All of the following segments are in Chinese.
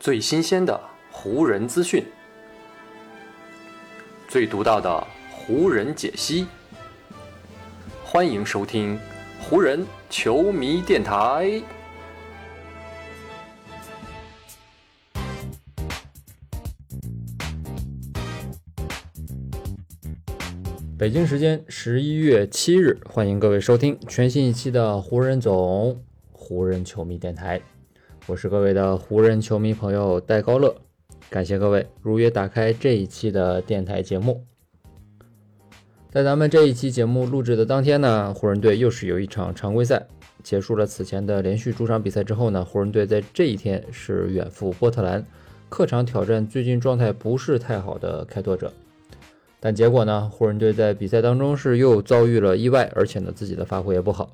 最新鲜的湖人资讯，最独到的湖人解析。欢迎收听湖人球迷电台。北京时间十一月七日，欢迎各位收听全新一期的湖人总湖人球迷电台。我是各位的湖人球迷朋友戴高乐，感谢各位如约打开这一期的电台节目。在咱们这一期节目录制的当天呢，湖人队又是有一场常规赛，结束了此前的连续主场比赛之后呢，湖人队在这一天是远赴波特兰，客场挑战最近状态不是太好的开拓者。但结果呢，湖人队在比赛当中是又遭遇了意外，而且呢自己的发挥也不好，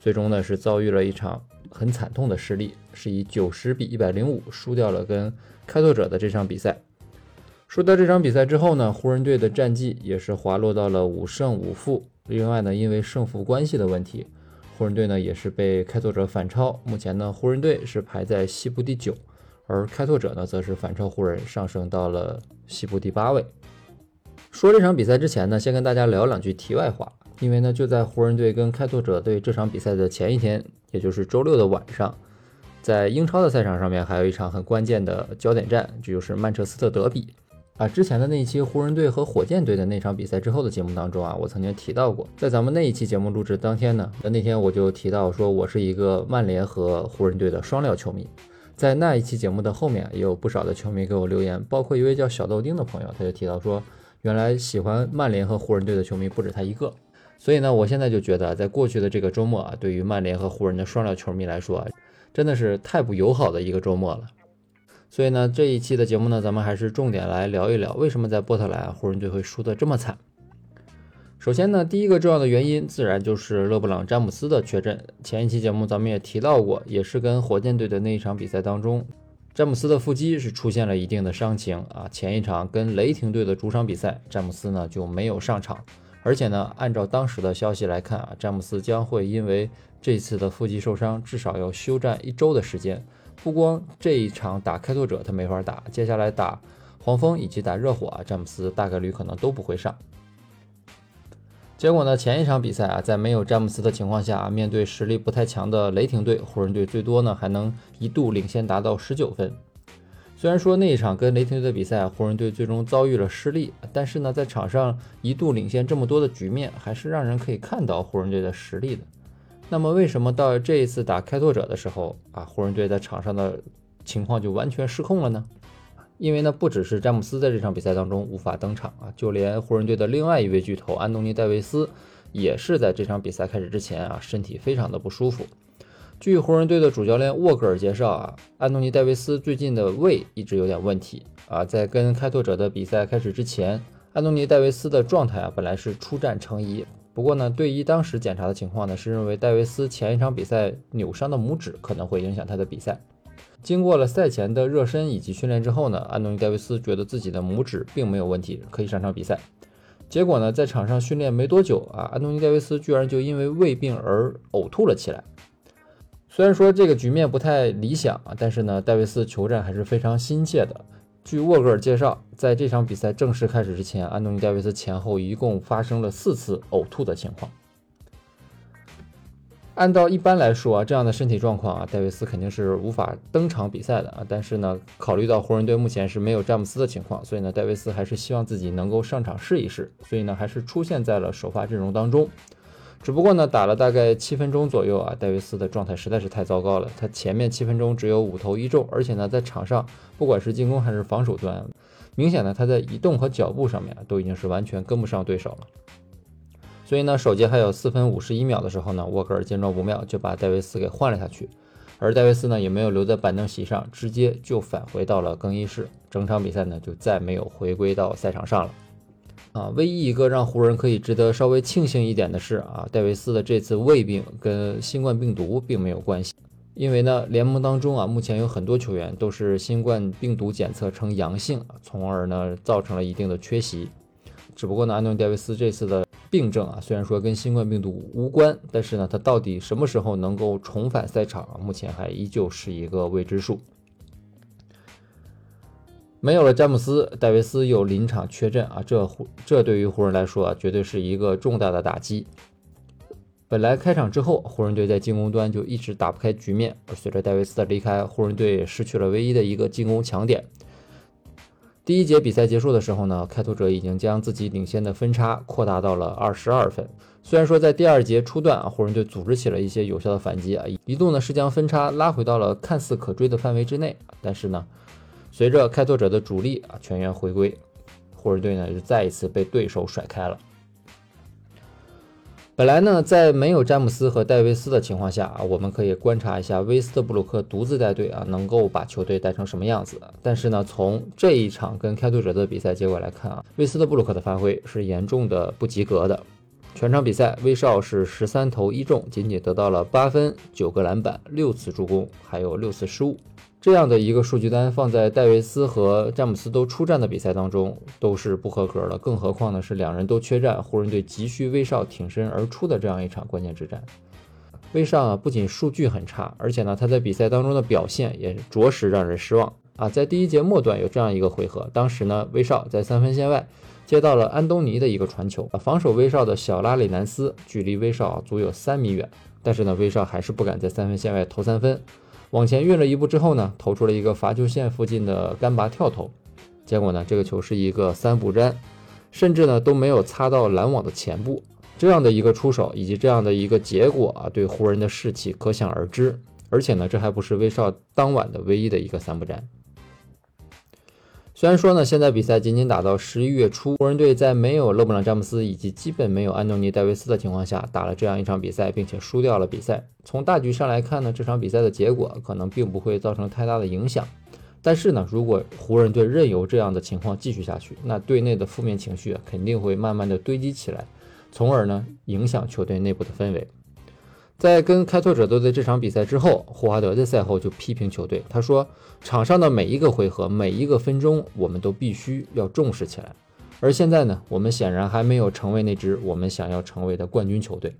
最终呢是遭遇了一场。很惨痛的失利，是以九十比一百零五输掉了跟开拓者的这场比赛。输掉这场比赛之后呢，湖人队的战绩也是滑落到了五胜五负。另外呢，因为胜负关系的问题，湖人队呢也是被开拓者反超。目前呢，湖人队是排在西部第九，而开拓者呢则是反超湖人上升到了西部第八位。说这场比赛之前呢，先跟大家聊两句题外话。因为呢，就在湖人队跟开拓者队这场比赛的前一天，也就是周六的晚上，在英超的赛场上面还有一场很关键的焦点战，这就是曼彻斯特德比啊。之前的那一期湖人队和火箭队的那场比赛之后的节目当中啊，我曾经提到过，在咱们那一期节目录制当天呢，那天我就提到说我是一个曼联和湖人队的双料球迷。在那一期节目的后面，也有不少的球迷给我留言，包括一位叫小豆丁的朋友，他就提到说，原来喜欢曼联和湖人队的球迷不止他一个。所以呢，我现在就觉得，在过去的这个周末啊，对于曼联和湖人的双料球迷来说啊，真的是太不友好的一个周末了。所以呢，这一期的节目呢，咱们还是重点来聊一聊，为什么在波特兰湖人队会输得这么惨。首先呢，第一个重要的原因，自然就是勒布朗詹姆斯的缺阵。前一期节目咱们也提到过，也是跟火箭队的那一场比赛当中，詹姆斯的腹肌是出现了一定的伤情啊。前一场跟雷霆队的主场比赛，詹姆斯呢就没有上场。而且呢，按照当时的消息来看啊，詹姆斯将会因为这次的腹肌受伤，至少要休战一周的时间。不光这一场打开拓者他没法打，接下来打黄蜂以及打热火啊，詹姆斯大概率可能都不会上。结果呢，前一场比赛啊，在没有詹姆斯的情况下，面对实力不太强的雷霆队，湖人队最多呢还能一度领先达到十九分。虽然说那一场跟雷霆队的比赛，湖人队最终遭遇了失利，但是呢，在场上一度领先这么多的局面，还是让人可以看到湖人队的实力的。那么，为什么到这一次打开拓者的时候啊，湖人队在场上的情况就完全失控了呢？因为呢，不只是詹姆斯在这场比赛当中无法登场啊，就连湖人队的另外一位巨头安东尼戴维斯，也是在这场比赛开始之前啊，身体非常的不舒服。据湖人队的主教练沃格尔介绍啊，安东尼戴维斯最近的胃一直有点问题啊。在跟开拓者的比赛开始之前，安东尼戴维斯的状态啊本来是出战成疑，不过呢，队医当时检查的情况呢是认为戴维斯前一场比赛扭伤的拇指可能会影响他的比赛。经过了赛前的热身以及训练之后呢，安东尼戴维斯觉得自己的拇指并没有问题，可以上场比赛。结果呢，在场上训练没多久啊，安东尼戴维斯居然就因为胃病而呕吐了起来。虽然说这个局面不太理想啊，但是呢，戴维斯求战还是非常心切的。据沃格尔介绍，在这场比赛正式开始之前，安东尼戴维斯前后一共发生了四次呕吐的情况。按照一般来说啊，这样的身体状况啊，戴维斯肯定是无法登场比赛的啊。但是呢，考虑到湖人队目前是没有詹姆斯的情况，所以呢，戴维斯还是希望自己能够上场试一试，所以呢，还是出现在了首发阵容当中。只不过呢，打了大概七分钟左右啊，戴维斯的状态实在是太糟糕了。他前面七分钟只有五投一中，而且呢，在场上不管是进攻还是防守端，明显呢他在移动和脚步上面都已经是完全跟不上对手了。所以呢，首节还有四分五十一秒的时候呢，沃格尔见状不妙，就把戴维斯给换了下去。而戴维斯呢，也没有留在板凳席上，直接就返回到了更衣室。整场比赛呢，就再没有回归到赛场上了。啊，唯一一个让湖人可以值得稍微庆幸一点的是啊，戴维斯的这次胃病跟新冠病毒并没有关系，因为呢，联盟当中啊，目前有很多球员都是新冠病毒检测呈阳性，从而呢造成了一定的缺席。只不过呢，安东尼戴维斯这次的病症啊，虽然说跟新冠病毒无关，但是呢，他到底什么时候能够重返赛场啊，目前还依旧是一个未知数。没有了詹姆斯，戴维斯又临场缺阵啊，这这对于湖人来说啊，绝对是一个重大的打击。本来开场之后，湖人队在进攻端就一直打不开局面，而随着戴维斯的离开，湖人队失去了唯一的一个进攻强点。第一节比赛结束的时候呢，开拓者已经将自己领先的分差扩大到了二十二分。虽然说在第二节初段啊，湖人队组织起了一些有效的反击啊，一度呢是将分差拉回到了看似可追的范围之内。但是呢，随着开拓者的主力啊全员回归，湖人队呢就再一次被对手甩开了。本来呢，在没有詹姆斯和戴维斯的情况下啊，我们可以观察一下威斯特布鲁克独自带队啊，能够把球队带成什么样子。但是呢，从这一场跟开拓者的比赛结果来看啊，威斯特布鲁克的发挥是严重的不及格的。全场比赛，威少是十三投一中，仅仅得到了八分、九个篮板、六次助攻，还有六次失误。这样的一个数据单放在戴维斯和詹姆斯都出战的比赛当中都是不合格的，更何况呢是两人都缺战，湖人队急需威少挺身而出的这样一场关键之战。威少啊不仅数据很差，而且呢他在比赛当中的表现也着实让人失望啊。在第一节末段有这样一个回合，当时呢威少在三分线外接到了安东尼的一个传球，防守威少的小拉里南斯距离威少足有三米远，但是呢威少还是不敢在三分线外投三分。往前运了一步之后呢，投出了一个罚球线附近的干拔跳投，结果呢，这个球是一个三不沾，甚至呢都没有擦到篮网的前部。这样的一个出手以及这样的一个结果啊，对湖人的士气可想而知。而且呢，这还不是威少当晚的唯一的一个三不沾。虽然说呢，现在比赛仅仅打到十一月初，湖人队在没有勒布朗·詹姆斯以及基本没有安东尼·戴维斯的情况下打了这样一场比赛，并且输掉了比赛。从大局上来看呢，这场比赛的结果可能并不会造成太大的影响。但是呢，如果湖人队任由这样的情况继续下去，那队内的负面情绪肯定会慢慢的堆积起来，从而呢影响球队内部的氛围。在跟开拓者队的这场比赛之后，霍华德在赛后就批评球队，他说：“场上的每一个回合，每一个分钟，我们都必须要重视起来。而现在呢，我们显然还没有成为那支我们想要成为的冠军球队。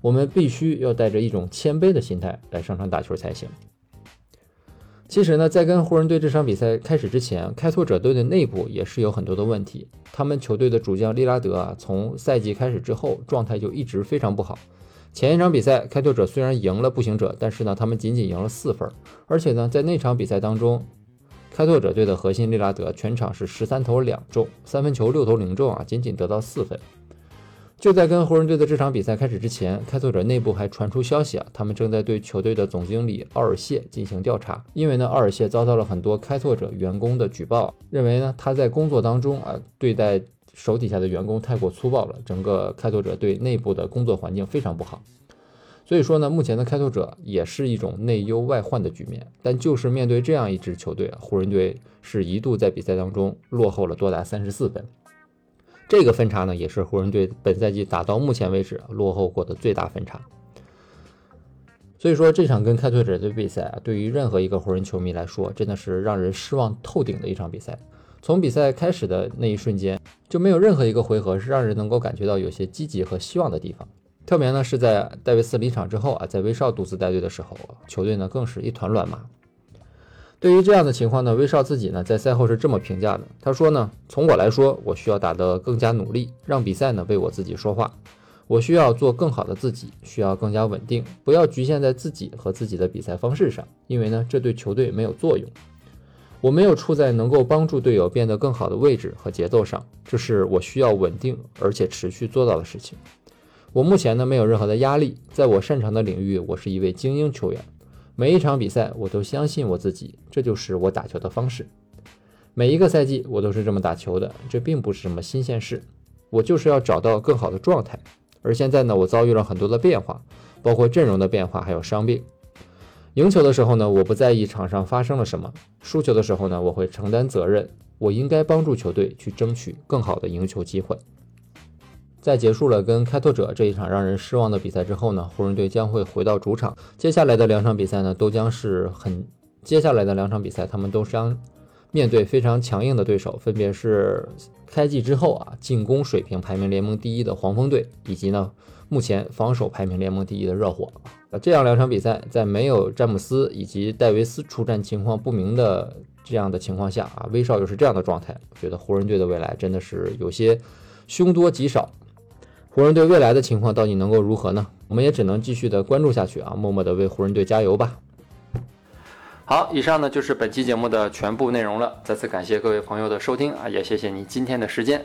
我们必须要带着一种谦卑的心态来上场打球才行。”其实呢，在跟湖人队这场比赛开始之前，开拓者队的内部也是有很多的问题。他们球队的主将利拉德啊，从赛季开始之后，状态就一直非常不好。前一场比赛，开拓者虽然赢了步行者，但是呢，他们仅仅赢了四分。而且呢，在那场比赛当中，开拓者队的核心利拉德全场是十三投两中，三分球六投零中啊，仅仅得到四分。就在跟湖人队的这场比赛开始之前，开拓者内部还传出消息啊，他们正在对球队的总经理奥尔谢进行调查，因为呢，奥尔谢遭到了很多开拓者员工的举报，认为呢他在工作当中啊对待。手底下的员工太过粗暴了，整个开拓者队内部的工作环境非常不好。所以说呢，目前的开拓者也是一种内忧外患的局面。但就是面对这样一支球队，湖人队是一度在比赛当中落后了多达三十四分。这个分差呢，也是湖人队本赛季打到目前为止落后过的最大分差。所以说这场跟开拓者的比赛啊，对于任何一个湖人球迷来说，真的是让人失望透顶的一场比赛。从比赛开始的那一瞬间，就没有任何一个回合是让人能够感觉到有些积极和希望的地方。特别呢是在戴维斯离场之后啊，在威少独自带队的时候，球队呢更是一团乱麻。对于这样的情况呢，威少自己呢在赛后是这么评价的：他说呢，从我来说，我需要打得更加努力，让比赛呢为我自己说话。我需要做更好的自己，需要更加稳定，不要局限在自己和自己的比赛方式上，因为呢这对球队没有作用。我没有处在能够帮助队友变得更好的位置和节奏上，这是我需要稳定而且持续做到的事情。我目前呢没有任何的压力，在我擅长的领域，我是一位精英球员。每一场比赛，我都相信我自己，这就是我打球的方式。每一个赛季，我都是这么打球的，这并不是什么新鲜事。我就是要找到更好的状态。而现在呢，我遭遇了很多的变化，包括阵容的变化，还有伤病。赢球的时候呢，我不在意场上发生了什么；输球的时候呢，我会承担责任。我应该帮助球队去争取更好的赢球机会。在结束了跟开拓者这一场让人失望的比赛之后呢，湖人队将会回到主场。接下来的两场比赛呢，都将是很接下来的两场比赛，他们都将面对非常强硬的对手，分别是开季之后啊进攻水平排名联盟第一的黄蜂队，以及呢目前防守排名联盟第一的热火。啊，这样两场比赛，在没有詹姆斯以及戴维斯出战情况不明的这样的情况下啊，威少又是这样的状态，我觉得湖人队的未来真的是有些凶多吉少。湖人队未来的情况到底能够如何呢？我们也只能继续的关注下去啊，默默的为湖人队加油吧。好，以上呢就是本期节目的全部内容了。再次感谢各位朋友的收听啊，也谢谢你今天的时间。